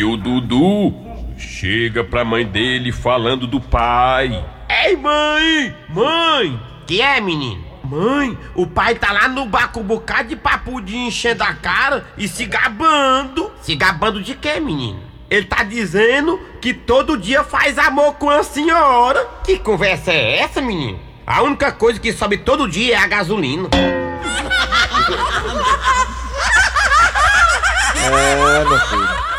E o Dudu chega pra mãe dele falando do pai. Ei, mãe! Mãe! Que é, menino? Mãe, o pai tá lá no bar com um bocado de papudinho enchendo a cara e se gabando. Se gabando de quê, menino? Ele tá dizendo que todo dia faz amor com a senhora. Que conversa é essa, menino? A única coisa que sobe todo dia é a gasolina. É, meu filho.